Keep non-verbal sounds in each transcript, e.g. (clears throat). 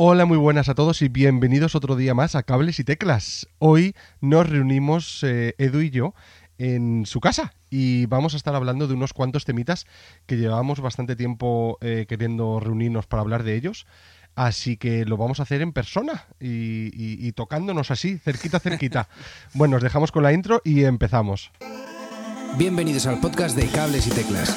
Hola, muy buenas a todos y bienvenidos otro día más a Cables y Teclas. Hoy nos reunimos eh, Edu y yo en su casa y vamos a estar hablando de unos cuantos temitas que llevamos bastante tiempo eh, queriendo reunirnos para hablar de ellos. Así que lo vamos a hacer en persona y, y- y tocándonos así, cerquita, cerquita. (laughs) bueno, os dejamos con la intro y empezamos. Bienvenidos al podcast de Cables y Teclas.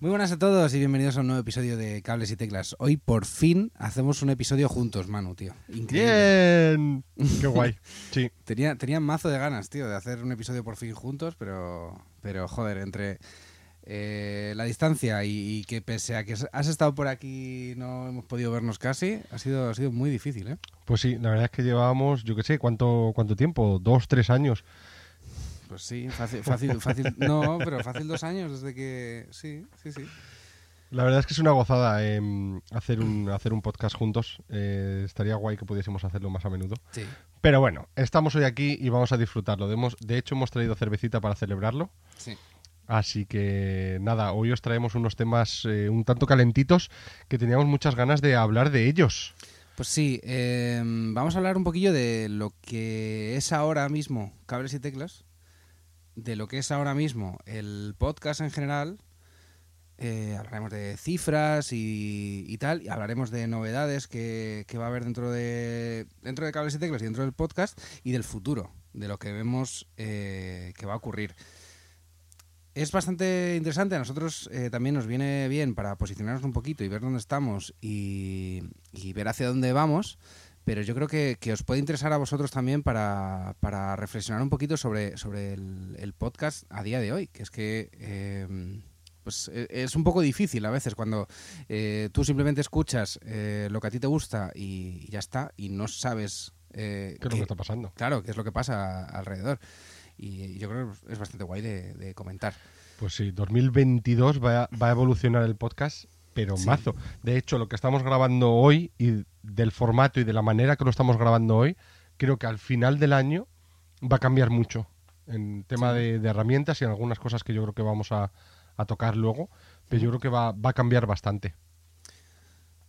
Muy buenas a todos y bienvenidos a un nuevo episodio de Cables y Teclas. Hoy por fin hacemos un episodio juntos, Manu, tío. Increíble. Bien, (laughs) qué guay. Sí, Tenía, tenía mazo de ganas, tío, de hacer un episodio por fin juntos, pero, pero joder, entre eh, la distancia y, y que pese a que has estado por aquí no hemos podido vernos casi, ha sido, ha sido muy difícil, ¿eh? pues sí, la verdad es que llevábamos, yo qué sé, ¿cuánto, cuánto tiempo? Dos, tres años. Pues sí, fácil, fácil, fácil, no, pero fácil dos años desde que, sí, sí, sí. La verdad es que es una gozada em, hacer, un, hacer un podcast juntos. Eh, estaría guay que pudiésemos hacerlo más a menudo. Sí. Pero bueno, estamos hoy aquí y vamos a disfrutarlo. De, hemos- de hecho, hemos traído cervecita para celebrarlo. Sí. Así que nada, hoy os traemos unos temas eh, un tanto calentitos que teníamos muchas ganas de hablar de ellos. Pues sí, eh, vamos a hablar un poquillo de lo que es ahora mismo Cables y Teclas, de lo que es ahora mismo el podcast en general. eh, hablaremos de cifras y, y tal, y hablaremos de novedades que, que va a haber dentro de, dentro de Cables y Teclas y dentro del podcast y del futuro, de lo que vemos eh, que va a ocurrir. Es bastante interesante, a nosotros eh, también nos viene bien para posicionarnos un poquito y ver dónde estamos y, y ver hacia dónde vamos, pero yo creo que, que os puede interesar a vosotros también para, para reflexionar un poquito sobre, sobre el, el podcast a día de hoy, que es que eh, pues e- es un poco difícil a veces cuando eh, tú simplemente escuchas eh, lo que a ti te gusta y, y ya está, y no sabes... eh, ¿Qué es lo que está pasando? Claro, qué es lo que pasa alrededor. Y yo creo que es bastante guay de, de comentar. Pues sí, 2022 va a, va a evolucionar el podcast, pero Sí. mazo. De hecho, lo que estamos grabando hoy y del formato y de la manera que lo estamos grabando hoy, creo que al final del año va a cambiar mucho en tema Sí. de, de herramientas y en algunas cosas que yo creo que vamos a, a tocar luego, pero yo creo que va, va a cambiar bastante.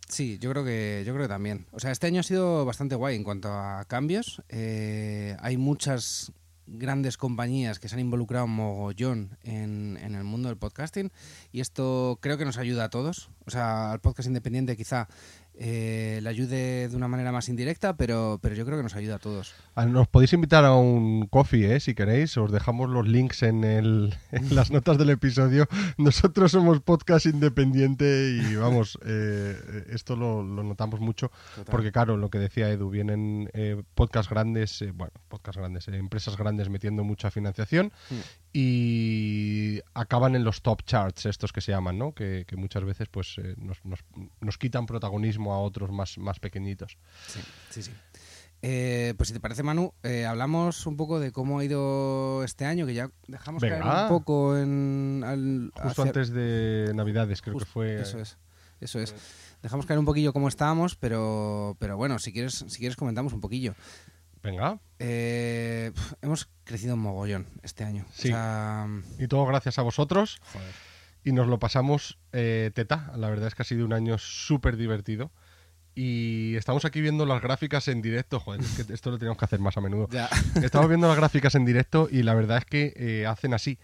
Sí, yo creo que yo creo que también. O sea, este año ha sido bastante guay en cuanto a cambios. Eh, hay muchas grandes compañías que se han involucrado mogollón en, en el mundo del podcasting y esto creo que nos ayuda a todos. O sea, al podcast independiente quizá eh, le ayude de una manera más indirecta, pero, pero yo creo que nos ayuda a todos. Ah, Nos podéis invitar a un coffee, ¿eh? si queréis. Os dejamos los links en, el, (laughs) en las notas del episodio. Nosotros somos podcast independiente y vamos, eh, esto lo, lo notamos mucho. Porque claro, lo que decía Edu, vienen eh, podcasts grandes, eh, bueno, podcasts grandes, eh, empresas grandes metiendo mucha financiación Mm. y acaban en los top charts, estos que se llaman, ¿no? Que, que muchas veces pues eh, nos, nos- nos quitan protagonismo a otros más, más pequeñitos. Sí, sí, sí. Eh, pues si te parece, Manu, eh, hablamos un poco de cómo ha ido este año, que ya dejamos caer un poco en... al- Justo hacia- antes de Navidades, creo Justo, que fue. Eso es, eso es. Dejamos caer un poquillo cómo estábamos, pero, pero bueno, si quieres, si quieres comentamos un poquillo. Venga. Eh, hemos crecido un mogollón este año. Sí. O sea, Y todo gracias a vosotros. joder. Y nos lo pasamos eh, teta. La verdad es que ha sido un año súper divertido. Y estamos aquí viendo las gráficas en directo. Joder, es que esto lo tenemos que hacer más a menudo. Ya. Estamos viendo las gráficas en directo y la verdad es que eh, hacen así,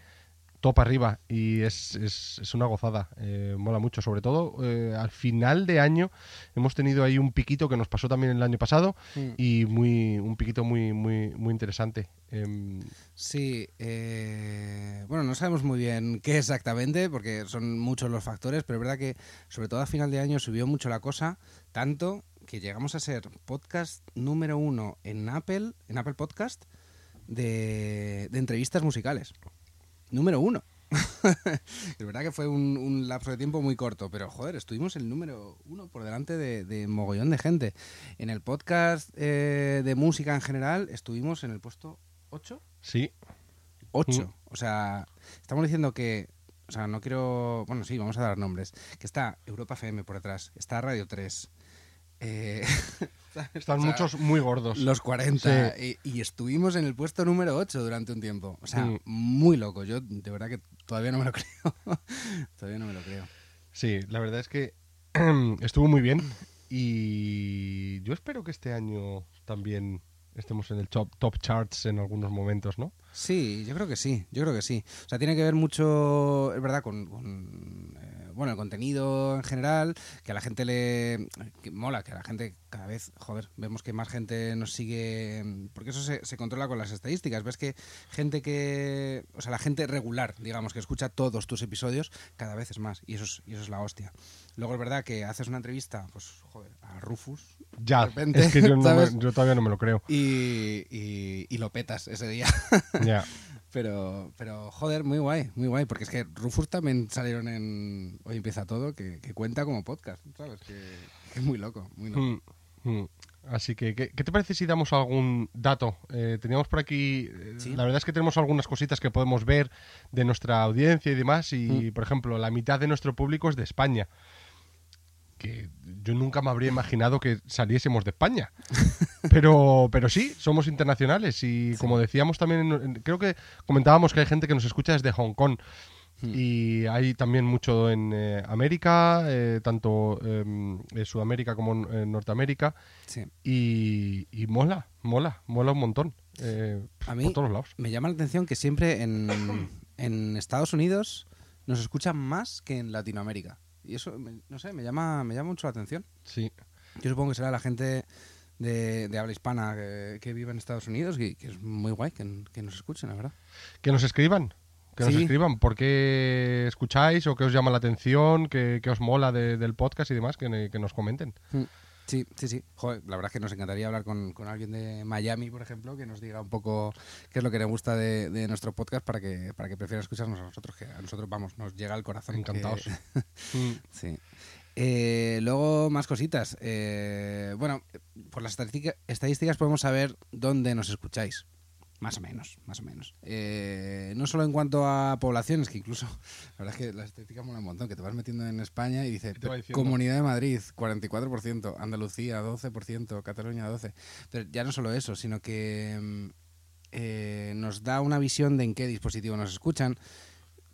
top arriba, y es, es- es una gozada, eh, mola mucho. Sobre todo eh, al final de año hemos tenido ahí un piquito que nos pasó también el año pasado Mm. y muy un piquito muy muy muy interesante. Em, Sí, eh, bueno, no sabemos muy bien qué exactamente, porque son muchos los factores, pero es verdad que sobre todo a final de año subió mucho la cosa, tanto que llegamos a ser podcast número uno en Apple, en Apple Podcast, de, de entrevistas musicales. Número uno. (laughs) es verdad que fue un, un lapso de tiempo muy corto, pero joder, estuvimos el número uno por delante de, de mogollón de gente. En el podcast eh, de música en general estuvimos en el puesto 8. sí, 8. Mm. O sea, estamos diciendo que. O sea, no quiero. Bueno, sí, vamos a dar nombres. Que está Europa FM por detrás. Está Radio 3. eh, (laughs) Están O sea, muchos muy gordos. Los 40. Y, y estuvimos en el puesto número 8 durante un tiempo. O sea, Mm. muy loco. Yo de verdad que todavía no me lo (laughs) creo. todavía no me lo creo. Sí, la verdad es que (clears throat) estuvo muy bien y yo espero que este año también estemos en el top, top charts en algunos momentos, ¿no? Sí, yo creo que sí, yo creo que sí. O sea, tiene que ver mucho, es verdad, con, con, eh, bueno, el contenido en general, que a la gente le que mola, que a la gente cada vez, joder, vemos que más gente nos sigue, porque eso se, se controla con las estadísticas. Ves que gente que, o sea, la gente regular, digamos, que escucha todos tus episodios, cada vez es más, y eso es, y eso es la hostia. Luego es verdad que haces una entrevista, pues, joder, a Rufus, Ya, De repente, es que yo, no me- ¿sabes? yo todavía no me lo creo. y, y, y lo petas ese día. Ya. (laughs) Pero, pero, joder, muy guay, muy guay, porque es que Rufus también salieron en Hoy empieza todo, que, que cuenta como podcast, ¿sabes? Que, que es muy loco, muy loco. Mm, mm. Así que, ¿qué, qué te parece si damos algún dato? Eh, teníamos por aquí, eh, Sí. la verdad es que tenemos algunas cositas que podemos ver de nuestra audiencia y demás, y por ejemplo, la mitad de nuestro público es de España. Que yo nunca me habría imaginado que saliésemos de España. (laughs) Pero, pero sí, somos internacionales y como decíamos también, en- en- creo que comentábamos que hay gente que nos escucha desde Hong Kong. Hmm. Y hay también mucho en eh, América, eh, tanto em, en Sudamérica como en, en Norteamérica. Sí. Y, y mola, mola, mola un montón. eh, A mí- por todos lados. Me llama la atención que siempre en, en Estados Unidos nos escuchan más que en Latinoamérica. Y eso, me- no sé, me llama, me llama mucho la atención. Sí. Yo supongo que será la gente de, de habla hispana que, que vive en Estados Unidos y que es muy guay que, que nos escuchen, la verdad. Que nos escriban. Que nos escriban por qué escucháis o qué os llama la atención, qué, qué os mola de- del podcast y demás, que, que nos comenten. Sí, sí, sí. Joder, la verdad es que nos encantaría hablar con, con alguien de Miami, por ejemplo, que nos diga un poco qué es lo que le gusta de, de nuestro podcast para que, para que prefiera escucharnos a nosotros, que a nosotros, vamos, nos llega al corazón. Encantados. (laughs) Mm. (laughs) sí. Eh, luego, más cositas. Eh, bueno, por las estadística- estadísticas podemos saber dónde nos escucháis. Más o menos, más o menos. Eh, no solo en cuanto a poblaciones, que incluso, (laughs) la verdad es que las estadísticas mola un montón, que te vas metiendo en España y dice, Y te va diciendo. Comunidad de Madrid, 44%, Andalucía, 12%, Cataluña, 12%. Pero ya no solo eso, sino que mm, eh, nos da una visión de en qué dispositivo nos escuchan,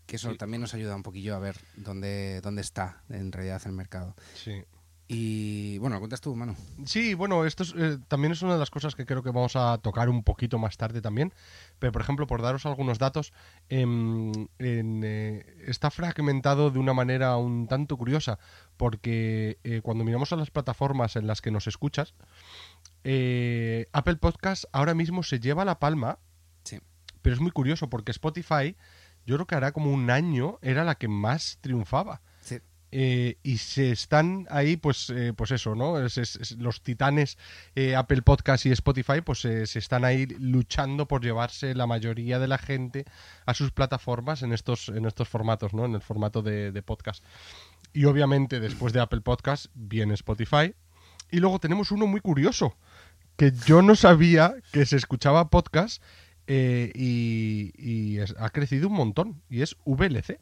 que eso Sí. también nos ayuda un poquillo a ver dónde, dónde está en realidad el mercado. Sí. Y bueno, lo cuentas tú, Manu. Sí, bueno, esto es, eh, también es una de las cosas que creo que vamos a tocar un poquito más tarde también. Pero, por ejemplo, por daros algunos datos, em, en, eh, está fragmentado de una manera un tanto curiosa, porque eh, cuando miramos a las plataformas en las que nos escuchas, eh, Apple Podcast ahora mismo se lleva la palma, Sí. pero es muy curioso porque Spotify, yo creo que hará como un año, era la que más triunfaba. Eh, y se están ahí, pues, eh, pues eso, ¿no? Es- es- los titanes eh, Apple Podcast y Spotify, pues se están ahí luchando por llevarse la mayoría de la gente a sus plataformas en estos, en estos formatos, ¿no? En el formato de, de podcast. Y obviamente después de Apple Podcast viene Spotify. Y luego tenemos uno muy curioso, que yo no sabía que se escuchaba podcast y, ha crecido un montón, y es VLC.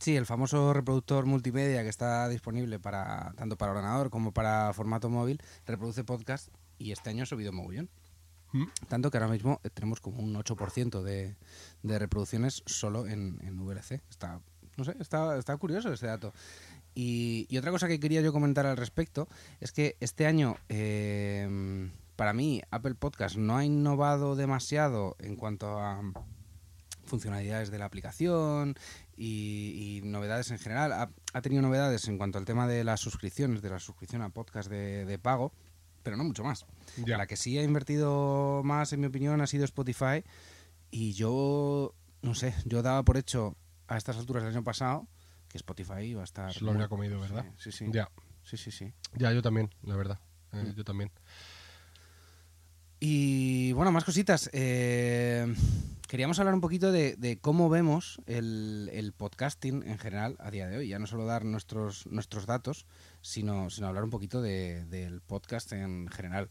Sí, el famoso reproductor multimedia que está disponible para tanto para ordenador como para formato móvil, reproduce podcast y este año ha subido mogollón. ¿Mm? Tanto que ahora mismo tenemos como un 8% de, de reproducciones solo en, en VLC. Está, no sé, está, está curioso este dato. Y, y otra cosa que quería yo comentar al respecto es que este año, eh, para mí, Apple Podcast no ha innovado demasiado en cuanto a funcionalidades de la aplicación y, y novedades en general. Ha, ha tenido novedades en cuanto al tema de las suscripciones, de la suscripción a podcast de, de pago, pero no mucho más. Ya. La que sí ha invertido más, en mi opinión, ha sido Spotify. Y yo, no sé, yo daba por hecho a estas alturas del año pasado que Spotify iba a estar. Se lo habría comido, ¿verdad? Sí, sí. Ya, Sí, sí, sí. ya, yo también, la verdad. Eh, Mm. Yo también. Y bueno, más cositas. Eh, queríamos hablar un poquito de, de cómo vemos el, el podcasting en general a día de hoy. Ya no solo dar nuestros, nuestros datos, sino, sino hablar un poquito de- del podcast en general.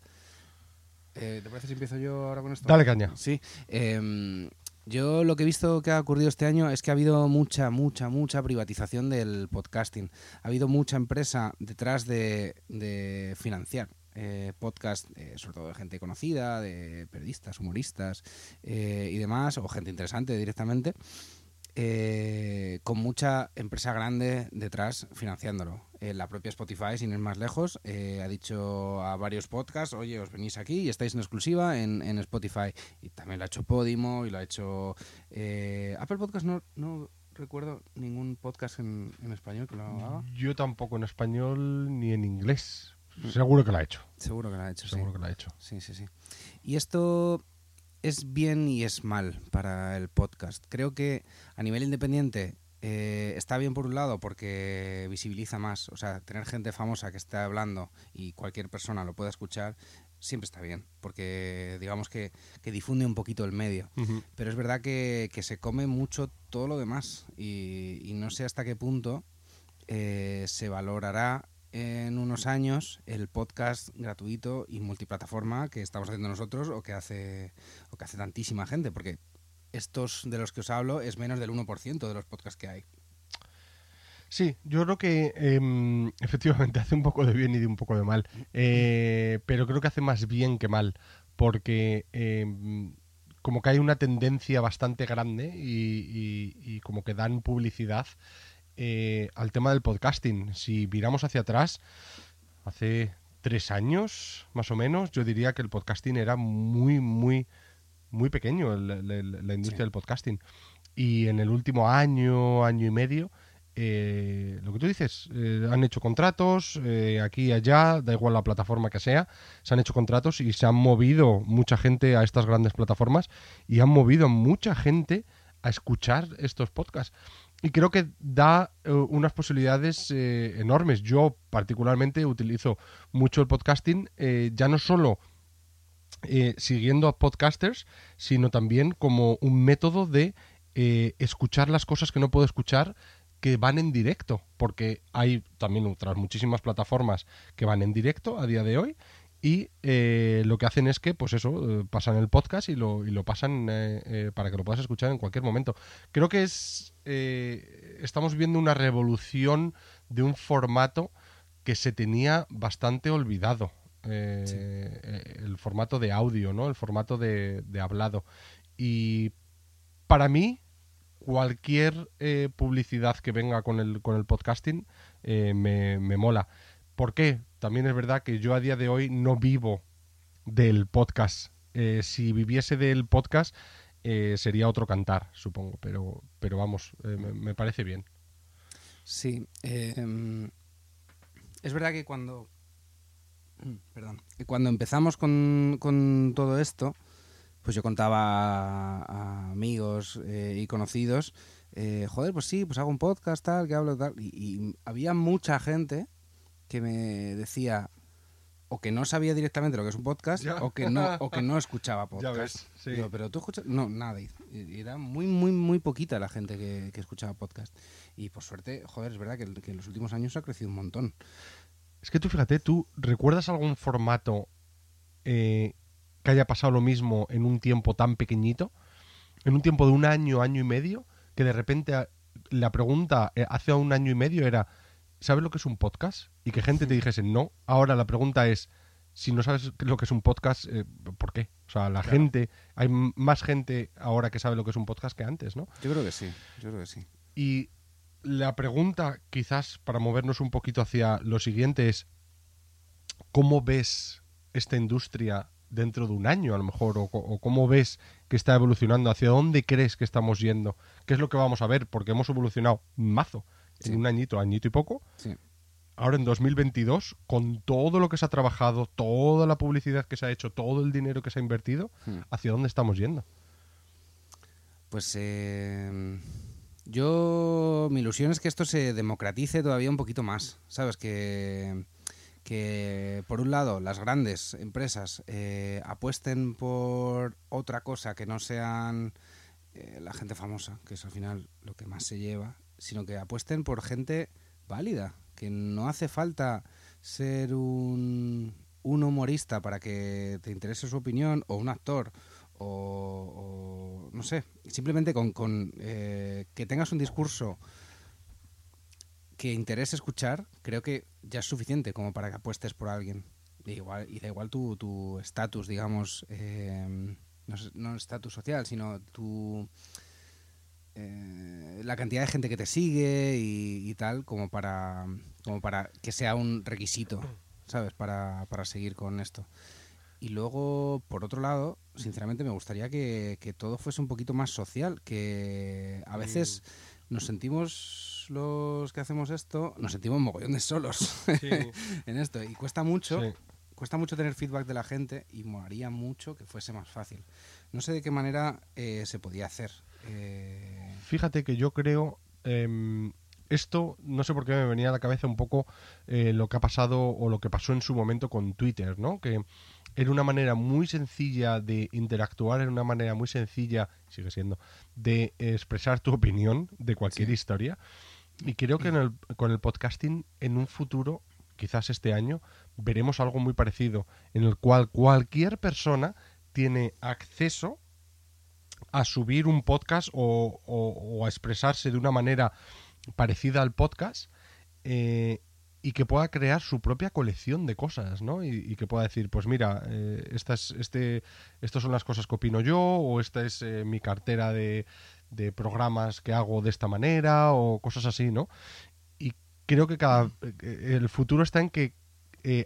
Eh, ¿Te parece si empiezo yo ahora con esto? Dale caña. Sí. em, yo lo que he visto que ha ocurrido este año es que ha habido mucha, mucha, mucha privatización del podcasting. Ha habido mucha empresa detrás de, de financiar eh, podcast, eh, sobre todo de gente conocida, de periodistas, humoristas eh, y demás, o gente interesante directamente, eh, con mucha empresa grande detrás financiándolo. La propia Spotify, sin ir más lejos, ha dicho a varios podcasts, oye, os venís aquí y estáis en exclusiva en, en Spotify. Y también lo ha hecho Podimo y lo ha hecho... Apple Podcast no, no recuerdo ningún podcast en, en español que lo haga. Yo tampoco en español ni en inglés. Seguro que lo ha hecho. Seguro que lo ha hecho, sí. Seguro que lo ha hecho. Sí, sí, sí. Y esto es bien y es mal para el podcast. Creo que a nivel independiente eh, está bien por un lado porque visibiliza más. O sea, tener gente famosa que esté hablando y cualquier persona lo pueda escuchar siempre está bien. Porque digamos que, que difunde un poquito el medio. Pero es verdad que, que se come mucho todo lo demás y, y no sé hasta qué punto eh, se valorará en unos años el podcast gratuito y multiplataforma que estamos haciendo nosotros o que hace, o que hace tantísima gente, porque estos de los que os hablo es menos del 1% de los podcasts que hay. Sí, yo creo que em, (laughs) efectivamente hace un poco de bien y de un poco de mal. Eh, pero creo que hace más bien que mal. Porque em, como que hay una tendencia bastante grande y, como que dan publicidad eh, al tema del podcasting. Si miramos hacia atrás, hace tres años más o menos, yo diría que el podcasting era muy, muy, muy pequeño, el- el- la industria Sí. del podcasting. Y en el último año, año y medio, eh, lo que tú dices, eh, han hecho contratos eh, aquí y allá, da igual la plataforma que sea, se han hecho contratos y se han movido mucha gente a estas grandes plataformas y han movido mucha gente a escuchar estos podcasts. Y creo que da eh, unas posibilidades eh, enormes. Yo particularmente utilizo mucho el podcasting, eh, ya no solo eh, siguiendo a podcasters, sino también como un método de eh, escuchar las cosas que no puedo escuchar que van en directo, porque hay también otras muchísimas plataformas que van en directo a día de hoy y eh, lo que hacen es que, pues eso, eh, pasan el podcast y lo, y lo pasan eh, para que lo puedas escuchar en cualquier momento. Creo que es estamos viendo una revolución de un formato que se tenía bastante olvidado. Sí. El formato de audio, ¿no? El formato de, de hablado. Y para mí, cualquier publicidad que venga con el, con el podcasting me, me mola. ¿Por qué? También es verdad que yo a día de hoy no vivo del podcast. Eh, si viviese del podcast eh, sería otro cantar, supongo. Pero, pero vamos, eh, me, parece bien. Sí. em, es verdad que cuando. (clears throat) Cuando empezamos con, con todo esto, pues yo contaba a, amigos y conocidos, joder, pues sí, pues hago un podcast, tal, que hablo, tal. Y había mucha gente que me decía o que no sabía directamente lo que es un podcast Ya. o que no o que no escuchaba (laughs) podcast. Ya ves, sí. Digo, pero tú escuchas. No, nada. Era muy, muy, muy poquita la gente que, que escuchaba podcast. Y por suerte, joder, es verdad que, que en los últimos años ha crecido un montón. Es que tú fíjate, ¿tú recuerdas algún formato eh, que haya pasado lo mismo en un tiempo tan pequeñito? En un tiempo de un año, año y medio, que de repente la pregunta eh, hace un año y medio era, ¿sabes lo que es un podcast? Y que gente te dijese no. Ahora la pregunta es, si no sabes lo que es un podcast, eh, ¿por qué? O sea, la Claro. gente, hay más gente ahora que sabe lo que es un podcast que antes, ¿no? Yo creo que sí, yo creo que sí. Y la pregunta, quizás para movernos un poquito hacia lo siguiente, es ¿cómo ves esta industria dentro de un año a lo mejor? O cómo ves que está evolucionando? ¿Hacia dónde crees que estamos yendo? ¿Qué es lo que vamos a ver? Porque hemos evolucionado mazo Sí. en un añito, añito y poco. Sí. Ahora en 2022, con todo lo que se ha trabajado, toda la publicidad que se ha hecho, todo el dinero que se ha invertido, Hmm. ¿hacia dónde estamos yendo? Pues eh, yo, mi ilusión es que esto se democratice todavía un poquito más, ¿sabes? Que, que por un lado las grandes empresas eh, apuesten por otra cosa que no sean eh, la gente famosa, que es al final lo que más se lleva, sino que apuesten por gente válida, que no hace falta ser un, un humorista para que te interese su opinión o un actor o, o, no sé, simplemente con, con, eh, que tengas un discurso que interese escuchar, creo que ya es suficiente como para que apuestes por alguien. Y, igual, y da igual tu tu estatus, digamos, eh, no estatus social, sino tu eh, la cantidad de gente que te sigue y, y tal, como para, como para que sea un requisito, ¿sabes? Para, para seguir con esto. Y luego, por otro lado, sinceramente me gustaría que, que todo fuese un poquito más social, que a veces nos sentimos los que hacemos esto, nos sentimos mogollón de solos (laughs) en esto y cuesta mucho Sí. cuesta mucho tener feedback de la gente y molaría mucho que fuese más fácil. No sé de qué manera eh, se podía hacer. Eh, Fíjate que yo creo. em, esto, no sé por qué me venía a la cabeza un poco eh, lo que ha pasado o lo que pasó en su momento con Twitter, ¿no? Que era una manera muy sencilla de interactuar, era una manera muy sencilla, sigue siendo, de expresar tu opinión de cualquier Sí. historia. Y creo que en el- con el podcasting, en un futuro, quizás este año, veremos algo muy parecido, en el cual cualquier persona tiene acceso a subir un podcast o, a expresarse de una manera parecida al podcast eh, y que pueda crear su propia colección de cosas, ¿no? Y, que pueda decir, pues mira, eh, estas, este, estas son las cosas que opino yo o esta es eh, mi cartera de, de programas que hago de esta manera o cosas así, ¿no? Y creo que cada el futuro está en que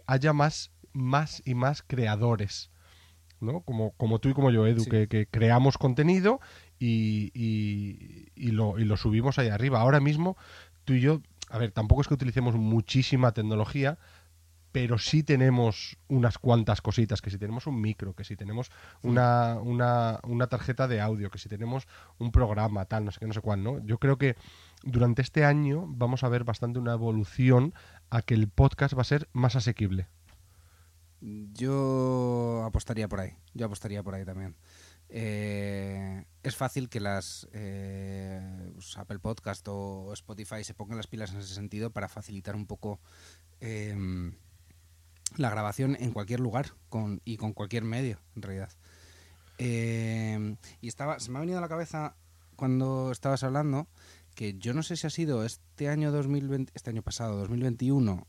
haya más, más y más creadores. ¿No? Como, como tú y como yo, Edu, Sí. que, que creamos contenido y, y- y lo, y lo subimos ahí arriba. Ahora mismo, tú y yo, a ver, tampoco es que utilicemos muchísima tecnología, pero sí tenemos unas cuantas cositas, que si tenemos un micro, que si tenemos una, una, una tarjeta de audio, que si tenemos un programa, tal, no sé qué, no sé cuál, ¿no? Yo creo que durante este año vamos a ver bastante una evolución a que el podcast va a ser más asequible. Yo apostaría por ahí. Yo apostaría por ahí también. Eh, es fácil que las eh, pues, Apple Podcast o Spotify se pongan las pilas en ese sentido para facilitar un poco eh, la grabación en cualquier lugar y con cualquier medio, en realidad. Eh, y estaba, se me ha venido a la cabeza cuando estabas hablando que yo no sé si ha sido este año 2020, este año pasado, 2021,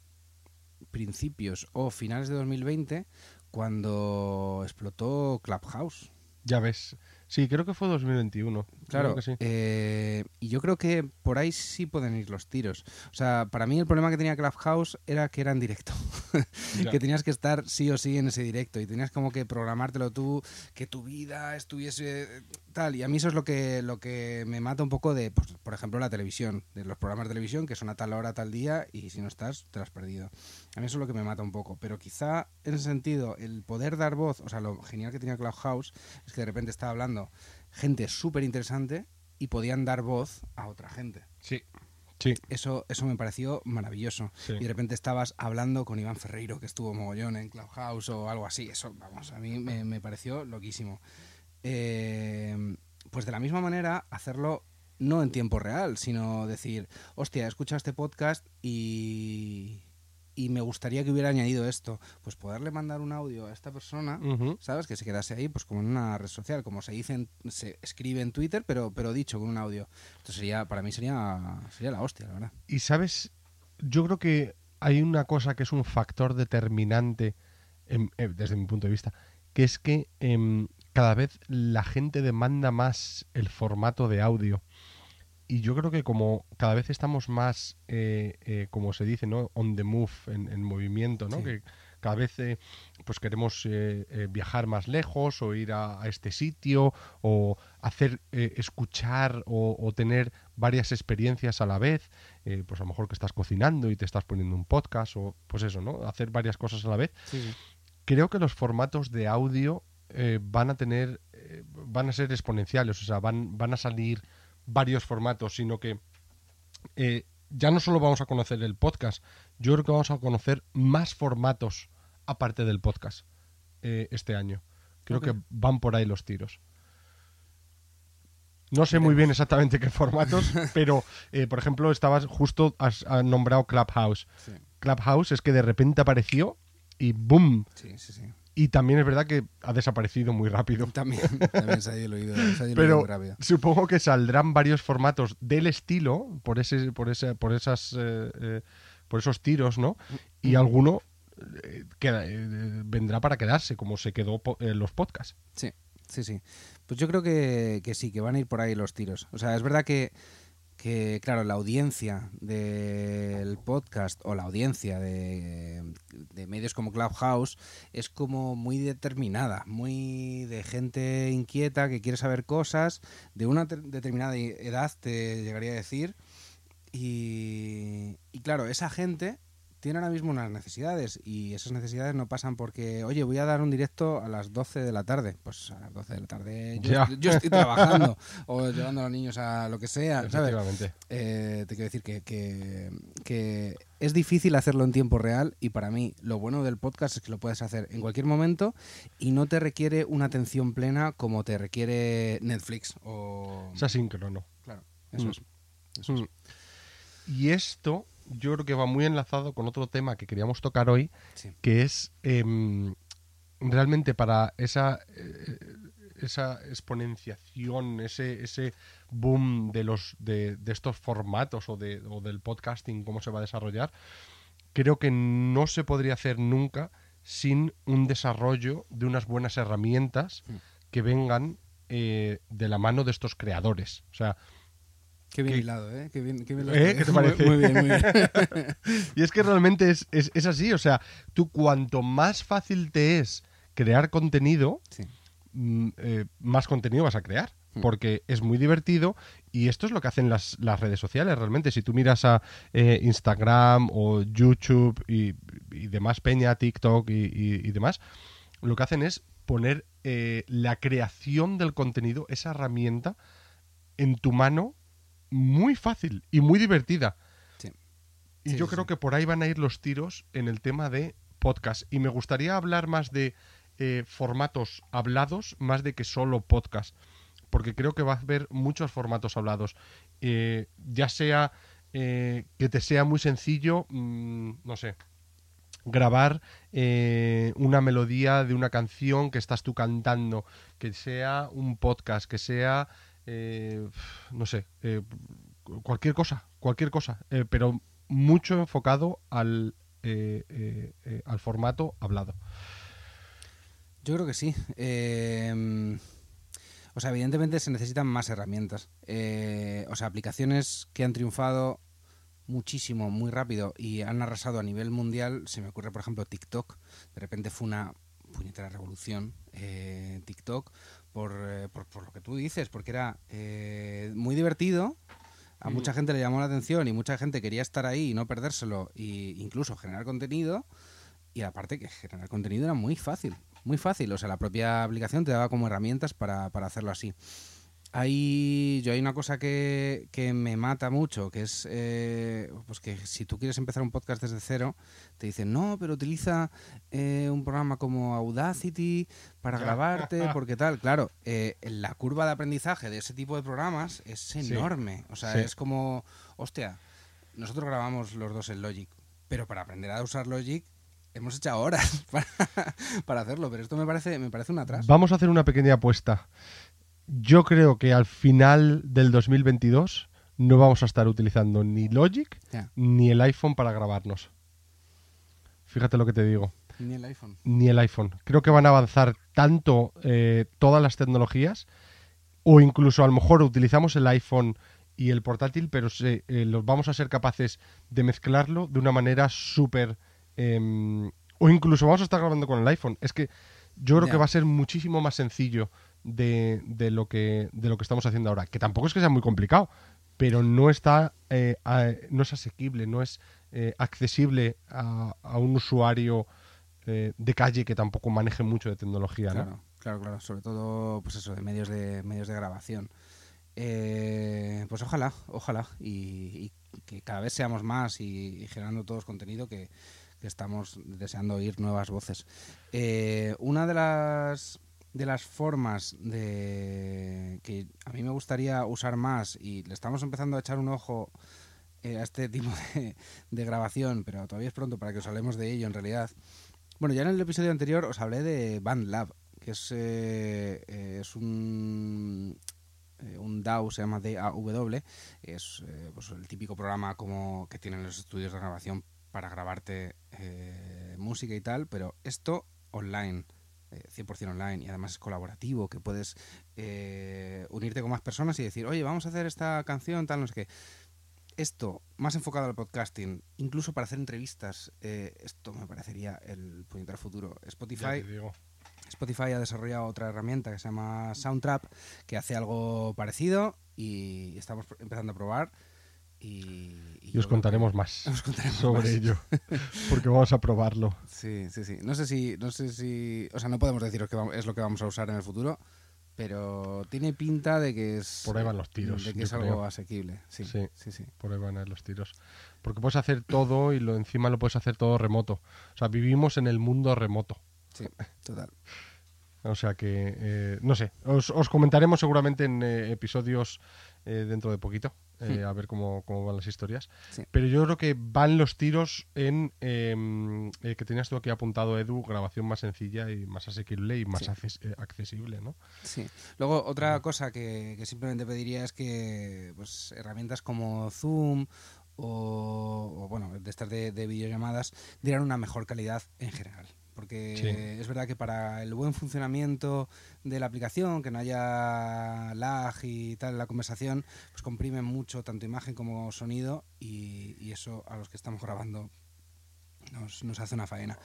principios o finales de 2020, cuando explotó Clubhouse. Ya ves. Sí, creo que fue 2021. Claro, que sí. eh, y yo creo que por ahí sí pueden ir los tiros. O sea, para mí el problema que tenía Clubhouse era que era en directo. (laughs) Que tenías que estar sí o sí en ese directo y tenías como que programártelo tú, que tu vida estuviese tal. Y a mí eso es lo que, lo que me mata un poco de, pues, por ejemplo, la televisión, de los programas de televisión que son a tal hora, tal día y si no estás, te lo has perdido. A mí eso es lo que me mata un poco. Pero quizá en ese sentido, el poder dar voz, o sea, lo genial que tenía Clubhouse es que de repente estaba hablando gente súper interesante y podían dar voz a otra gente. Sí. Sí. Eso, eso me pareció maravilloso. Sí. Y de repente estabas hablando con Iván Ferreiro, que estuvo mogollón en Clubhouse o algo así. Eso, vamos, a mí me, me pareció loquísimo. Eh, pues de la misma manera, hacerlo no en tiempo real, sino decir, hostia, he escuchado este podcast y, y me gustaría que hubiera añadido esto. Pues poderle mandar un audio a esta persona. ¿sabes? Que se quedase ahí, pues como en una red social, como se dice, en- se escribe en Twitter, pero, pero dicho con un audio. Esto sería, para mí sería, sería la hostia, la verdad. Y sabes, yo creo que hay una cosa que es un factor determinante em, eh, desde mi punto de vista, que es que em, cada vez la gente demanda más el formato de audio. Y yo creo que como cada vez estamos más, eh, eh, como se dice, ¿no? On the move, en, en movimiento, ¿no? Sí. Que cada vez eh, pues queremos viajar más lejos o ir a, a este sitio o hacer, eh, escuchar o, o tener varias experiencias a la vez. Pues a lo mejor que estás cocinando y te estás poniendo un podcast o pues eso, ¿no? Hacer varias cosas a la vez creo que los formatos de audio eh, van a tener, eh, van a ser exponenciales, o sea, van, van a salir varios formatos, sino que eh, ya no solo vamos a conocer el podcast, yo creo que vamos a conocer más formatos aparte del podcast este año. Creo que van por ahí los tiros. No sé muy bien exactamente qué formatos, (laughs) pero, eh, por ejemplo, estabas justo, has, has nombrado Clubhouse. Sí, Clubhouse es que de repente apareció y ¡boom! sí, sí. sí. Y también es verdad que ha desaparecido muy rápido. También, también se ha ido se ha ido Pero muy rápido. supongo que saldrán varios formatos del estilo por ese, por ese, por esas, eh, eh, por esos tiros, ¿no? Y alguno eh, queda- eh, vendrá para quedarse, como se quedó po- los podcasts. Sí, sí, sí. Pues yo creo que, que sí, que van a ir por ahí los tiros. O sea, es verdad que, que, claro, la audiencia del podcast o la audiencia de, de medios como Clubhouse es como muy determinada, muy de gente inquieta que quiere saber cosas de una ter- determinada edad, te llegaría a decir. Y claro, esa gente tiene ahora mismo unas necesidades y esas necesidades no pasan porque, oye, voy a dar un directo a las 12 de la tarde. Pues a las 12 de la tarde yo, estoy, yo estoy trabajando (laughs) o llevando a los niños a lo que sea, ¿sabes? Efectivamente. Eh, te quiero decir que, que- que es difícil hacerlo en tiempo real y para mí lo bueno del podcast es que lo puedes hacer en cualquier momento y no te requiere una atención plena como te requiere Netflix o... Es asíncrono. Claro, eso Mm. es. Eso es. Mm. Y esto yo creo que va muy enlazado con otro tema que queríamos tocar hoy, Sí. que es em, realmente para esa, eh, esa exponenciación, ese, ese boom de, los, de, de estos formatos o, de, o del podcasting, cómo se va a desarrollar, creo que no se podría hacer nunca sin un desarrollo de unas buenas herramientas Mm. que vengan eh, de la mano de estos creadores. O sea, Qué bien ¿Qué- hilado, ¿eh? Qué bien, qué bien ¿Eh? ¿Qué te parece? Muy, bien, muy bien. (laughs) Y es que realmente es, es- es así, o sea, tú cuanto más fácil te es crear contenido, Sí. mm, eh, más contenido vas a crear. Hmm. Porque es muy divertido y esto es lo que hacen las, las redes sociales realmente. Si tú miras a eh, Instagram o YouTube y, y demás, Peña, TikTok y, y- y demás, lo que hacen es poner eh, la creación del contenido, esa herramienta, en tu mano muy fácil y muy divertida. Sí. Y Sí, yo sí, creo que por ahí van a ir los tiros en el tema de podcast. Y me gustaría hablar más de eh, formatos hablados, más de que solo podcast. Porque creo que va a haber muchos formatos hablados. Eh, ya sea eh, que te sea muy sencillo, mm, no sé, grabar eh, una melodía de una canción que estás tú cantando, que sea un podcast, que sea, eh, no sé, eh, cualquier cosa, cualquier cosa, eh, pero mucho enfocado al, al formato hablado. Yo creo que sí. Eh, o sea, evidentemente se necesitan más herramientas. O sea, aplicaciones que han triunfado muchísimo, muy rápido y han arrasado a nivel mundial. Se me ocurre, por ejemplo, TikTok. De repente fue una puñetera revolución eh, TikTok por, eh, por, por lo que tú dices, porque era eh, muy divertido. A mucha gente le llamó la atención y mucha gente quería estar ahí y no perdérselo e incluso generar contenido. Y aparte que generar contenido era muy fácil, muy fácil. O sea, la propia aplicación te daba como herramientas para, para hacerlo así. Hay, yo hay una cosa que, que me mata mucho, que es eh, pues que si tú quieres empezar un podcast desde cero, te dicen, no, pero utiliza eh, un programa como Audacity para grabarte, (laughs) porque tal. Claro, eh, la curva de aprendizaje de ese tipo de programas es enorme. O sea, Sí. es como, hostia, nosotros grabamos los dos en Logic, pero para aprender a usar Logic hemos echado horas (laughs) para, para hacerlo, pero esto me parece, me parece un atraso. Vamos a hacer una pequeña apuesta. Yo creo que al final del 2022 no vamos a estar utilizando ni Logic ni el iPhone para grabarnos. Fíjate lo que te digo. ni el iPhone. ni el iPhone. Creo que van a avanzar tanto eh, todas las tecnologías, o incluso a lo mejor utilizamos el iPhone y el portátil, pero se- eh, los vamos a ser capaces de mezclarlo de una manera súper... em, o incluso vamos a estar grabando con el iPhone. Es que yo creo que va a ser muchísimo más sencillo de, de lo que, de lo que estamos haciendo ahora. Que tampoco es que sea muy complicado, pero no está eh, no es asequible, no es eh, accesible a, a un usuario eh, de calle que tampoco maneje mucho de tecnología, ¿no? Claro, claro, claro. Sobre todo, pues eso, de medios de medios de grabación. Pues ojalá, ojalá. Y, que cada vez seamos más y, generando todos contenido que, que estamos deseando oír nuevas voces. Una de las de las formas de que a mí me gustaría usar más y le estamos empezando a echar un ojo eh, a este (laughs) tipo de, grabación, pero todavía es pronto para que os hablemos de ello en realidad. Bueno, ya en el episodio anterior os hablé de BandLab, que es, eh, eh, es un, eh, un DAW, se llama DAW, es eh, pues el típico programa como que tienen los estudios de grabación para grabarte música y tal, pero esto online. Eh, 100% online y además es colaborativo, que puedes eh, unirte con más personas y decir, oye, vamos a hacer esta canción, tal, no sé qué. Esto, más enfocado al podcasting, incluso para hacer entrevistas, eh, esto me parecería el puñetero futuro. Spotify, digo. Spotify ha desarrollado otra herramienta que se llama Soundtrap, que hace algo parecido y estamos empezando a probar. Y, y Y yo os contaremos que- más (laughs) os contaremos sobre más. ello, (laughs) porque vamos a probarlo. Sí, sí, sí. No sé si, no sé si, o sea, no podemos deciros que es lo que vamos a usar en el futuro, pero tiene pinta de que es Por ahí van los tiros, de que es algo asequible. Sí, Sí. sí, sí. Por ahí van los tiros. Porque puedes hacer todo y lo encima lo puedes hacer todo remoto. O sea, vivimos en el mundo remoto. Sí, total. O sea que, eh, no sé, os, os comentaremos seguramente en eh, episodios eh, dentro de poquito, eh, a ver cómo, cómo van las historias. Sí. Pero yo creo que van los tiros en eh, eh, que tenías tú aquí apuntado, Edu, grabación más sencilla y más asequible y más Sí. acces- eh, accesible, ¿no? Sí. Luego, otra cosa que, que simplemente pediría es que pues, herramientas como Zoom o, o, bueno, de estas de, de videollamadas dieran una mejor calidad en general. Porque Sí. es verdad que para el buen funcionamiento de la aplicación, que no haya lag y tal en la conversación, pues comprimen mucho tanto imagen como sonido y, y eso a los que estamos grabando nos, nos hace una faena.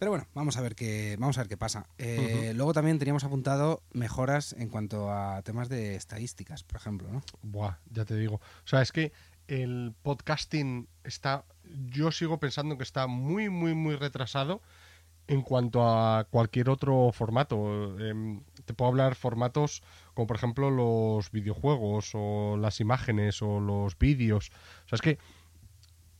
Pero bueno, vamos a ver qué, vamos a ver qué pasa. Eh, Luego también teníamos apuntado mejoras en cuanto a temas de estadísticas, por ejemplo, ¿no? Buah, ya te digo. O sea, es que el podcasting está. Yo sigo pensando que está muy, muy, muy retrasado en cuanto a cualquier otro formato. Em, te puedo hablar formatos como, por ejemplo, los videojuegos o las imágenes o los vídeos. O sea, es que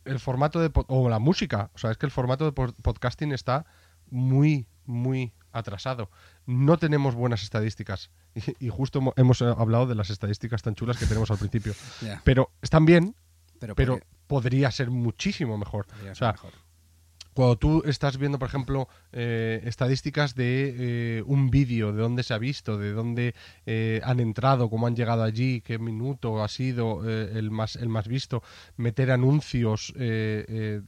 el formato de. o la música. O sea, es que el formato de pod- podcasting está muy, muy atrasado. No tenemos buenas estadísticas. Y, y justo hemo- hemos eh, hablado de las estadísticas tan chulas que tenemos al principio. (laughs) Pero están bien, pero, pero podría- ser muchísimo mejor. podría O sea, mejor. Cuando tú estás viendo, por ejemplo, eh, estadísticas de eh, un vídeo, de dónde se ha visto, de dónde eh, han entrado, cómo han llegado allí, qué minuto ha sido eh, el, más, el más visto, meter anuncios, eh, eh,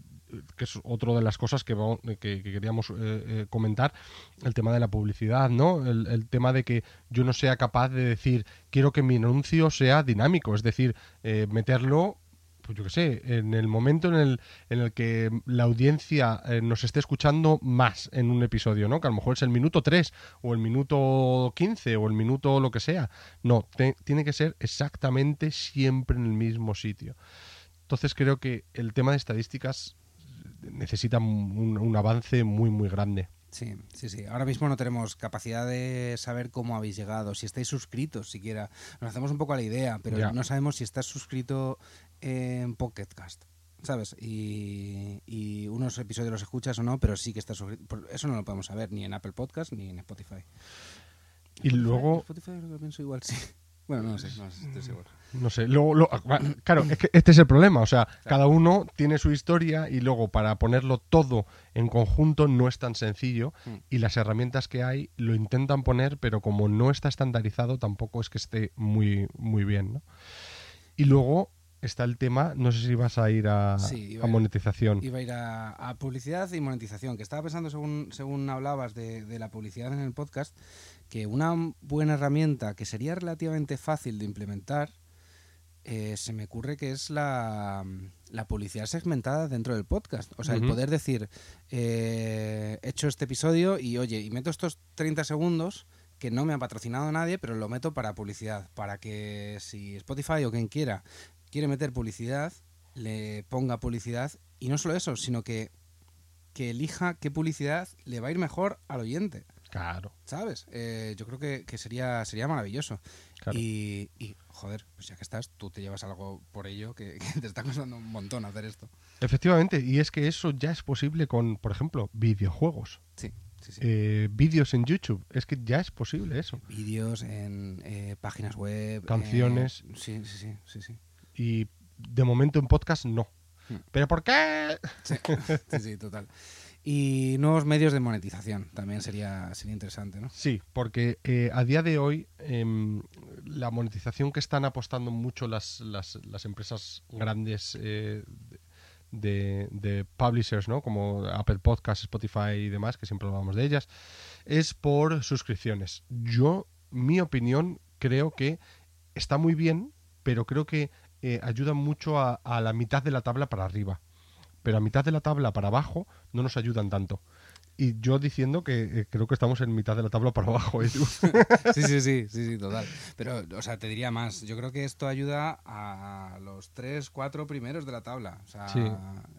que es otra de las cosas que, queríamos eh, comentar, el tema de la publicidad, ¿no? El, el tema de que yo no sea capaz de decir, quiero que mi anuncio sea dinámico, es decir, eh, meterlo pues yo qué sé, en el momento en el, en el que la audiencia eh, nos esté escuchando más en un episodio, ¿no? Que a lo mejor es el minuto 3 o el minuto 15 o el minuto lo que sea. No, te- tiene que ser exactamente siempre en el mismo sitio. Entonces creo que el tema de estadísticas necesita un, un avance muy, muy grande. Sí, sí, sí. Ahora mismo no tenemos capacidad de saber cómo habéis llegado, si estáis suscritos siquiera. Nos hacemos un poco a la idea, pero Ya. no sabemos si estás suscrito en Pocket Cast, ¿sabes? Y, y unos episodios los escuchas o no, pero sí que. Por- Eso no lo podemos saber ni en Apple Podcast ni en Spotify. Y luego, Spotify lo pienso igual, sí. (laughs) Bueno, no sé, no sé, estoy seguro. no sé, luego, lo- claro, es que este es el problema, o sea, cada uno tiene su historia y luego para ponerlo todo en conjunto no es tan sencillo Mm. y las herramientas que hay lo intentan poner, pero como no está estandarizado tampoco es que esté muy, muy bien, ¿no? Y luego está el tema, no sé si vas a ir a, Sí, a monetización. Iba a ir a, a publicidad y monetización, que estaba pensando según, según hablabas de, de la publicidad en el podcast, que una buena herramienta que sería relativamente fácil de implementar, eh, se me ocurre que es la, la publicidad segmentada dentro del podcast. O sea, el poder decir, eh, he hecho este episodio y oye, y meto estos 30 segundos que no me ha patrocinado nadie, pero lo meto para publicidad, para que si Spotify o quien quiera quiere meter publicidad, le ponga publicidad y no solo eso, sino que, que elija qué publicidad le va a ir mejor al oyente, Claro, ¿sabes? Eh, yo creo que, que sería, sería maravilloso. claro. Y, y, joder, pues ya que estás, tú te llevas algo por ello que, (laughs) que te está costando un montón hacer esto. Efectivamente, y es que eso ya es posible con, por ejemplo, videojuegos, Sí, sí, sí. eh, vídeos en YouTube, es que ya es posible eso. Vídeos en eh, páginas web. Canciones. eh, sí, sí, sí, sí, sí. Y de momento en podcast no. Hmm. ¿Pero por qué? Sí, sí, sí, total. Y nuevos medios de monetización también sería, sería interesante, ¿no? Sí, porque eh, a día de hoy em, la monetización que están apostando mucho las, las, las empresas grandes eh, de, de publishers, ¿no? Como Apple Podcasts, Spotify y demás, que siempre hablamos de ellas, es por suscripciones. Yo, mi opinión, creo que está muy bien, pero creo que eh, ayuda mucho a, a la mitad de la tabla para arriba. Pero a mitad de la tabla para abajo no nos ayudan tanto. Y yo diciendo que eh, creo que estamos en mitad de la tabla para abajo. ¿eh, (laughs) tú? Sí, sí, sí, sí, sí, total. Pero, o sea, te diría más. Yo creo que esto ayuda a los tres, cuatro primeros de la tabla. O sea, Sí.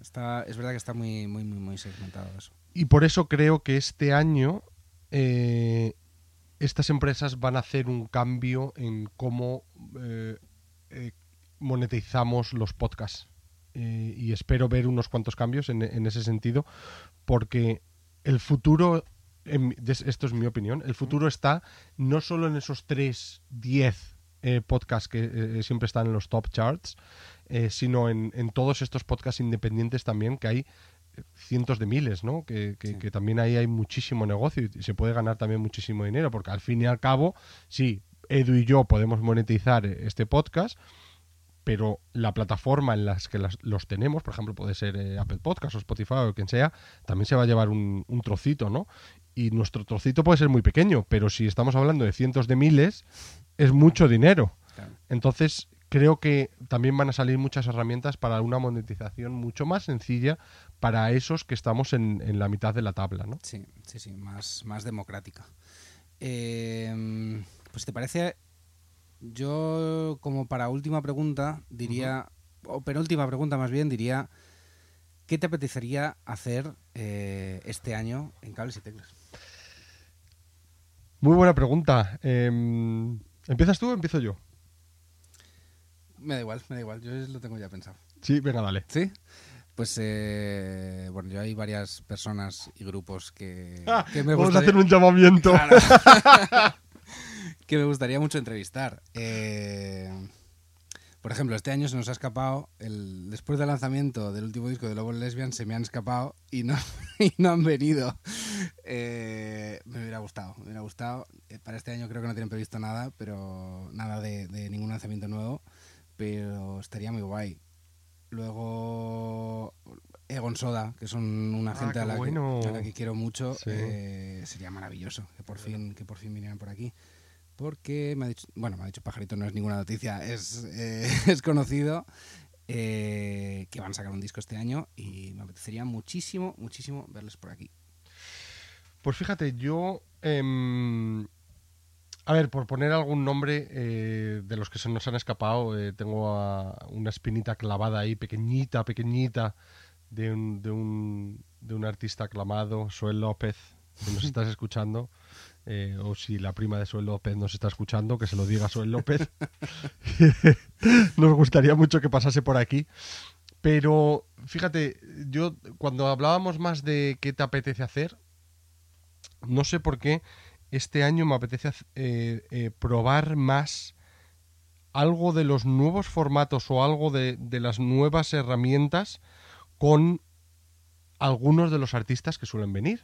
está, es verdad que está muy, muy, muy, muy segmentado eso. Y por eso creo que este año eh, estas empresas van a hacer un cambio en cómo eh, eh, monetizamos los podcasts. Eh, y espero ver unos cuantos cambios en, en ese sentido, porque el futuro, en esto es mi opinión, el futuro está no solo en esos 3, 10 eh, podcasts que eh, siempre están en los top charts, sino en, en todos estos podcasts independientes también, que hay cientos de miles, ¿no? Que, que- Sí. que también ahí hay muchísimo negocio y se puede ganar también muchísimo dinero, porque al fin y al cabo, sí, Edu y yo podemos monetizar este podcast, pero la plataforma en las que las- los tenemos, por ejemplo, puede ser eh, Apple Podcast o Spotify o quien sea, también se va a llevar un, un trocito, ¿no? Y nuestro trocito puede ser muy pequeño, pero si estamos hablando de cientos de miles, es mucho dinero. Claro. Entonces, creo que también van a salir muchas herramientas para una monetización mucho más sencilla para esos que estamos en, en la mitad de la tabla, ¿no? Sí, sí, sí, más, más democrática. Eh, pues te parece, yo como para última pregunta diría, o penúltima pregunta más bien, diría, ¿qué te apetecería hacer eh, este año en cables y teclas? Muy buena pregunta. Em, ¿Empiezas tú o empiezo yo? Me da igual, me da igual, yo lo tengo ya pensado. Sí, venga, dale. ¿Sí? Pues eh, bueno, yo hay varias personas y grupos que, Ah, que me Vamos a hacer un llamamiento. Claro. (laughs) (laughs) que me gustaría mucho entrevistar. Eh, por ejemplo, este año se nos ha escapado, el, después del lanzamiento del último disco de Lobos Lesbian, se me han escapado y no, (laughs) y no han venido. Eh, me hubiera gustado, me hubiera gustado. Eh, para este año creo que no tienen previsto nada, pero nada de, de ningún lanzamiento nuevo, pero estaría muy guay. Luego Egon Soda, que son una Ah, gente a la, bueno. que, a la que quiero mucho, Sí. eh, sería maravilloso que por fin que por fin vinieran por aquí. Porque me ha dicho, bueno, me ha dicho Pajarito, no es ninguna noticia, es, eh, (laughs) es conocido eh, que van a sacar un disco este año y me apetecería muchísimo, muchísimo verles por aquí. Pues fíjate, yo. em, a ver, por poner algún nombre eh, de los que se nos han escapado, tengo a una espinita clavada ahí, pequeñita, pequeñita, de un, de un, de un artista aclamado, Soel López, si nos (laughs) estás escuchando, eh, o si la prima de Soel López nos está escuchando, que se lo diga Soel López. (laughs) nos gustaría mucho que pasase por aquí. Pero fíjate, yo cuando hablábamos más de qué te apetece hacer, no sé por qué este año me apetece eh, eh, probar más algo de los nuevos formatos o algo de, de las nuevas herramientas con algunos de los artistas que suelen venir.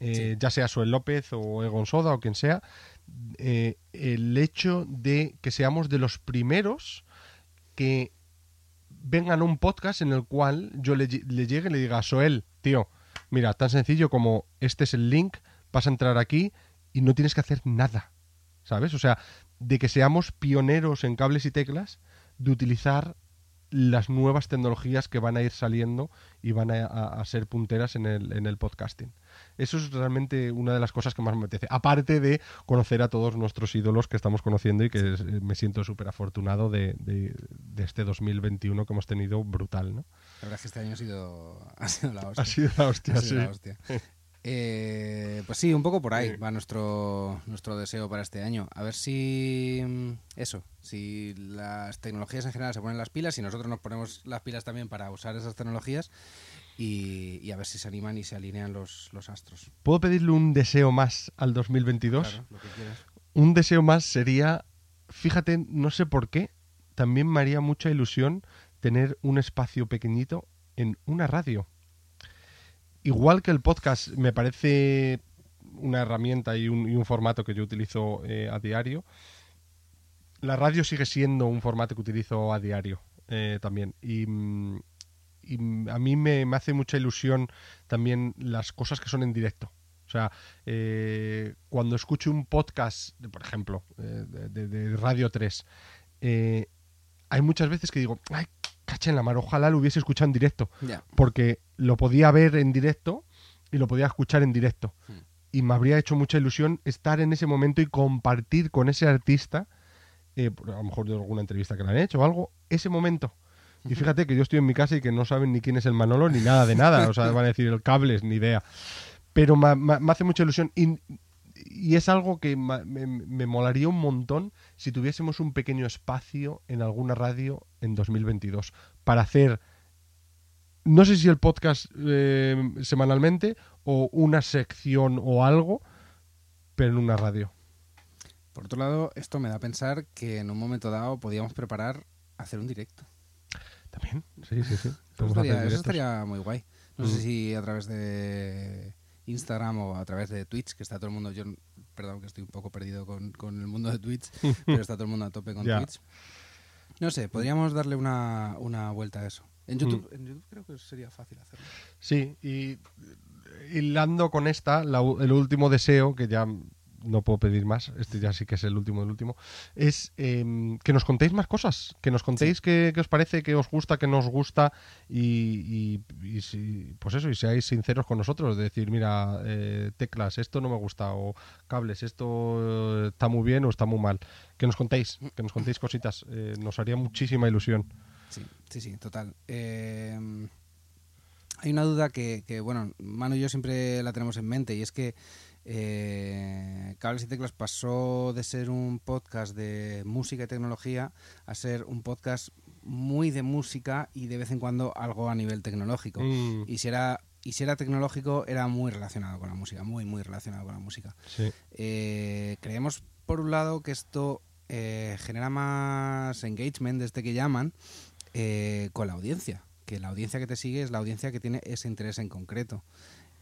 Eh, Sí. Ya sea Suel López o Egon Soda o quien sea, eh, el hecho de que seamos de los primeros que vengan a un podcast en el cual yo le, le llegue y le diga, Soel, tío, mira, tan sencillo como este es el link, vas a entrar aquí y no tienes que hacer nada, ¿sabes? O sea, de que seamos pioneros en cables y teclas, de utilizar las nuevas tecnologías que van a ir saliendo y van a, a- a ser punteras en el, en el podcasting. Eso es realmente una de las cosas que más me apetece. Aparte de conocer a todos nuestros ídolos que estamos conociendo y que es- me siento súper afortunado de, de- de este 2021 que hemos tenido brutal, ¿no? La verdad es que este año ha sido, (laughs) ha sido la hostia. Ha sido la hostia, Ha sido sí. la hostia. (laughs) Eh, pues sí, un poco por ahí Sí. va nuestro, nuestro deseo para este año. A ver si mm, eso, si las tecnologías en general se ponen las pilas y nosotros nos ponemos las pilas también para usar esas tecnologías y, y a ver si se animan y se alinean los, los astros. ¿Puedo pedirle un deseo más al 2022? Claro, lo que quieras. Un deseo más sería, fíjate, no sé por qué, también me haría mucha ilusión tener un espacio pequeñito en una radio. Igual que el podcast me parece una herramienta y un, formato que yo utilizo eh, a diario, la radio sigue siendo un formato que utilizo a diario eh, también. Y, mm, y a mí me, me hace mucha ilusión también las cosas que son en directo. O sea, eh, cuando escucho un podcast, por ejemplo, eh, de, de- de Radio 3, eh, hay muchas veces que digo, caché en la mar, ojalá lo hubiese escuchado en directo, porque lo podía ver en directo y lo podía escuchar en directo. Hmm. Y me habría hecho mucha ilusión estar en ese momento y compartir con ese artista, eh, a lo mejor de alguna entrevista que le han hecho o algo, ese momento. Y fíjate que yo estoy en mi casa y que no saben ni quién es el Manolo ni nada de nada. O sea, (laughs) van a decir el cables, ni idea. Pero me, me- me hace mucha ilusión. Y, y es algo que me, me molaría un montón si tuviésemos un pequeño espacio en alguna radio en 2022 para hacer, no sé si el podcast eh, semanalmente o una sección o algo, pero en una radio. Por otro lado, esto me da a pensar que en un momento dado podíamos preparar hacer un directo. También, sí, sí, sí. (laughs) Eso estaría, eso estaría muy guay. No Mm. sé si a través de Instagram o a través de Twitch, que está todo el mundo, yo perdón que estoy un poco perdido con, con el mundo de Twitch, (laughs) pero está todo el mundo a tope con. Twitch. No sé, podríamos darle una, una vuelta a eso. En Mm. YouTube, en YouTube creo que sería fácil hacerlo. Sí, y hilando con esta, la el último deseo, que ya no puedo pedir más, este ya sí que es el último del último, es em, que nos contéis más cosas, que nos contéis qué, qué os parece, qué os gusta, qué no os gusta, y, y- y si- pues eso, y seáis sinceros con nosotros, de decir, mira, eh, teclas, esto no me gusta, o cables, esto está muy bien o está muy mal. Que nos contéis, que nos contéis cositas, eh, nos haría muchísima ilusión. Sí, sí, sí, total. Eh, hay una duda que, que, bueno, Manu y yo siempre la tenemos en mente y es que eh, Cables y Teclas pasó de ser un podcast de música y tecnología a ser un podcast muy de música y de vez en cuando algo a nivel tecnológico. Mm, Y si era, y si era tecnológico, era muy relacionado con la música, muy, muy relacionado con la música. sí. Eh, creemos, por un lado, que esto eh, genera más engagement, desde que llaman, eh, con la audiencia. Que la audiencia que te sigue es la audiencia que tiene ese interés en concreto.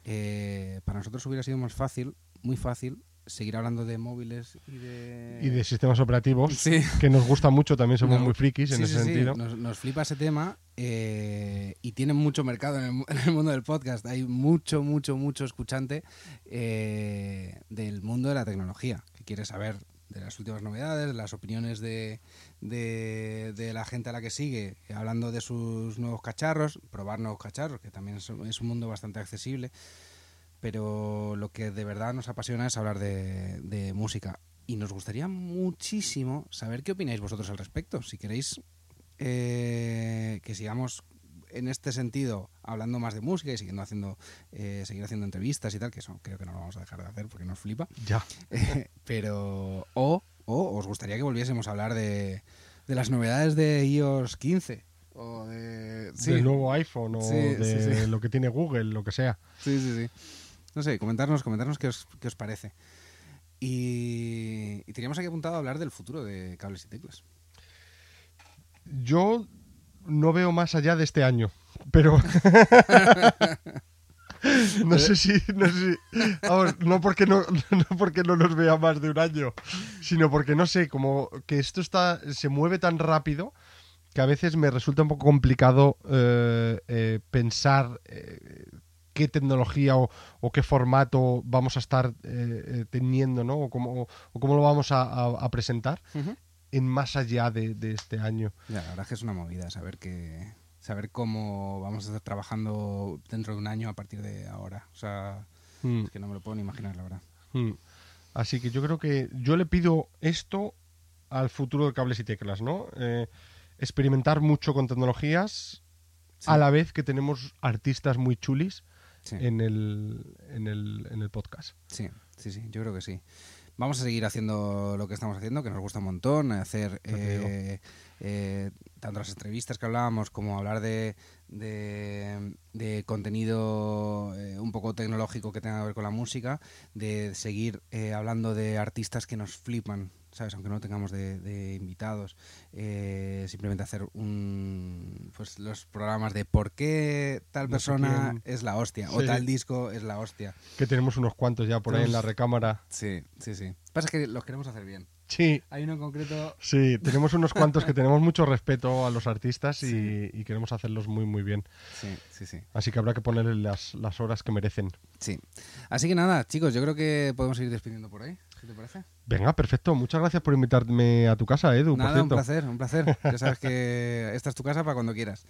Eh, para nosotros hubiera sido más fácil, muy fácil, seguir hablando de móviles y de... Y de sistemas operativos, Sí. que nos gusta mucho, también somos No, muy frikis en Sí, ese sentido. Nos, nos flipa ese tema eh, y tiene mucho mercado en el, mu- (laughs) en el mundo del podcast. Hay mucho, mucho, mucho escuchante eh, del mundo de la tecnología que quiere saber de las últimas novedades, de las opiniones de, de, la gente a la que sigue, hablando de sus nuevos cacharros, probar nuevos cacharros, que también es, un mundo bastante accesible. Pero lo que de verdad nos apasiona es hablar de, de música. Y nos gustaría muchísimo saber qué opináis vosotros al respecto. Si queréis eh, que sigamos en este sentido hablando más de música y siguiendo haciendo eh, seguir haciendo entrevistas y tal, que eso creo que no lo vamos a dejar de hacer porque nos flipa. Ya. (laughs) Pero o, o os gustaría que volviésemos a hablar de, de las novedades de iOS 15 o de sí, Del nuevo iPhone o Sí, de sí. lo que tiene Google, lo que sea. Sí, sí, sí. No sé, comentarnos, comentarnos qué os, qué os parece. Y, y teníamos aquí apuntado a hablar del futuro de cables y teclas. Yo no veo más allá de este año, pero (laughs) no sé si, no sé si- vamos, no porque no, (laughs) no porque no nos vea más de un año, sino porque no sé, como que esto está se mueve tan rápido que a veces me resulta un poco complicado eh, eh, pensar eh, qué tecnología o, o qué formato vamos a estar eh, eh, teniendo, ¿no? O cómo, o cómo lo vamos a, presentar en más allá de, de este año. Ya, la verdad es que es una movida saber que saber cómo vamos a estar trabajando dentro de un año a partir de ahora. O sea, Mm. es que no me lo puedo ni imaginar, la verdad. Mm. Así que yo creo que yo le pido esto al futuro de cables y teclas, ¿no? Eh, experimentar mucho con tecnologías Sí. a la vez que tenemos artistas muy chulis Sí. en, el, en, el, en el podcast. Sí, sí, sí, yo creo que sí. Vamos a seguir haciendo lo que estamos haciendo, que nos gusta un montón, hacer eh, eh, tanto las entrevistas que hablábamos como hablar de, de, de contenido eh, un poco tecnológico que tenga que ver con la música, de seguir eh, hablando de artistas que nos flipan, ¿sabes? Aunque no tengamos de, de invitados, eh, simplemente hacer un, pues los programas de por qué tal No persona es la hostia o tal disco es la hostia. Que tenemos unos cuantos ya por ahí en la recámara. Sí, sí, sí. Pasa que los queremos hacer bien. Sí, Hay uno en concreto. sí, tenemos unos cuantos que (laughs) tenemos mucho respeto a los artistas y, y queremos hacerlos muy, muy bien. Sí, sí, sí. Así que habrá que ponerle las, las horas que merecen. Sí. Así que nada, chicos, yo creo que podemos ir despidiendo por ahí. ¿Qué te parece? Venga, perfecto. Muchas gracias por invitarme a tu casa, Edu. por Nada, un cierto. placer, un placer. Ya (laughs) sabes que esta es tu casa para cuando quieras.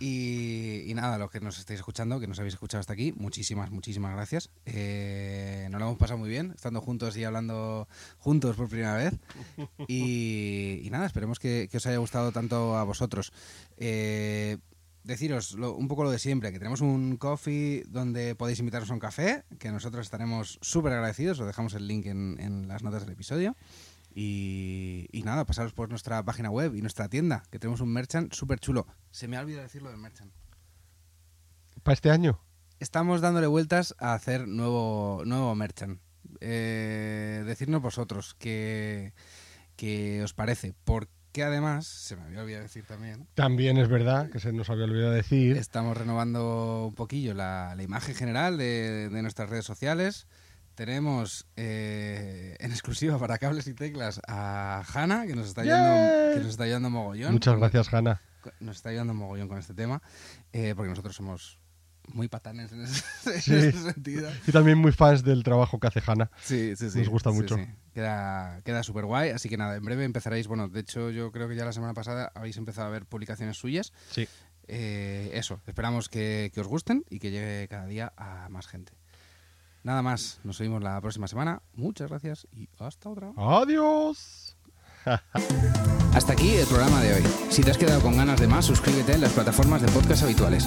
Y, y nada, los que nos estáis escuchando, que nos habéis escuchado hasta aquí, muchísimas, muchísimas gracias. Eh, nos lo hemos pasado muy bien, estando juntos y hablando juntos por primera vez. (laughs) Y, y nada, esperemos que, que os haya gustado tanto a vosotros. Eh, deciros lo- un poco lo de siempre, que tenemos un coffee donde podéis invitarnos a un café, que nosotros estaremos súper agradecidos, os dejamos el link en, en las notas del episodio. Y, y nada, pasaros por nuestra página web y nuestra tienda, que tenemos un merchant súper chulo. Se me ha olvidado decirlo del merchant. ¿Para este año? Estamos dándole vueltas a hacer nuevo, nuevo merchant. Eh, decirnos vosotros qué, qué os parece, porque además, se me había olvidado decir también, También es verdad, que se nos había olvidado decir. Estamos renovando un poquillo la, la imagen general de, de nuestras redes sociales. Tenemos eh, en exclusiva para cables y teclas a Hanna, que nos está ayudando, que nos está ayudando mogollón. Muchas gracias, Hanna. Nos está ayudando mogollón con este tema, eh, porque nosotros somos muy patanes en ese, (laughs) en Sí. ese sentido. Y también muy fans del trabajo que hace Hanna. Sí, sí, sí. Nos gusta sí, mucho. sí. Queda, queda súper guay, así que nada, en breve empezaréis, bueno, de hecho yo creo que ya la semana pasada habéis empezado a ver publicaciones suyas. Sí. Eh, eso, esperamos que, que os gusten y que llegue cada día a más gente. Nada más, nos vemos la próxima semana. Muchas gracias y hasta otra. Adiós. (laughs) Hasta aquí el programa de hoy. Si te has quedado con ganas de más, suscríbete en las plataformas de podcast habituales.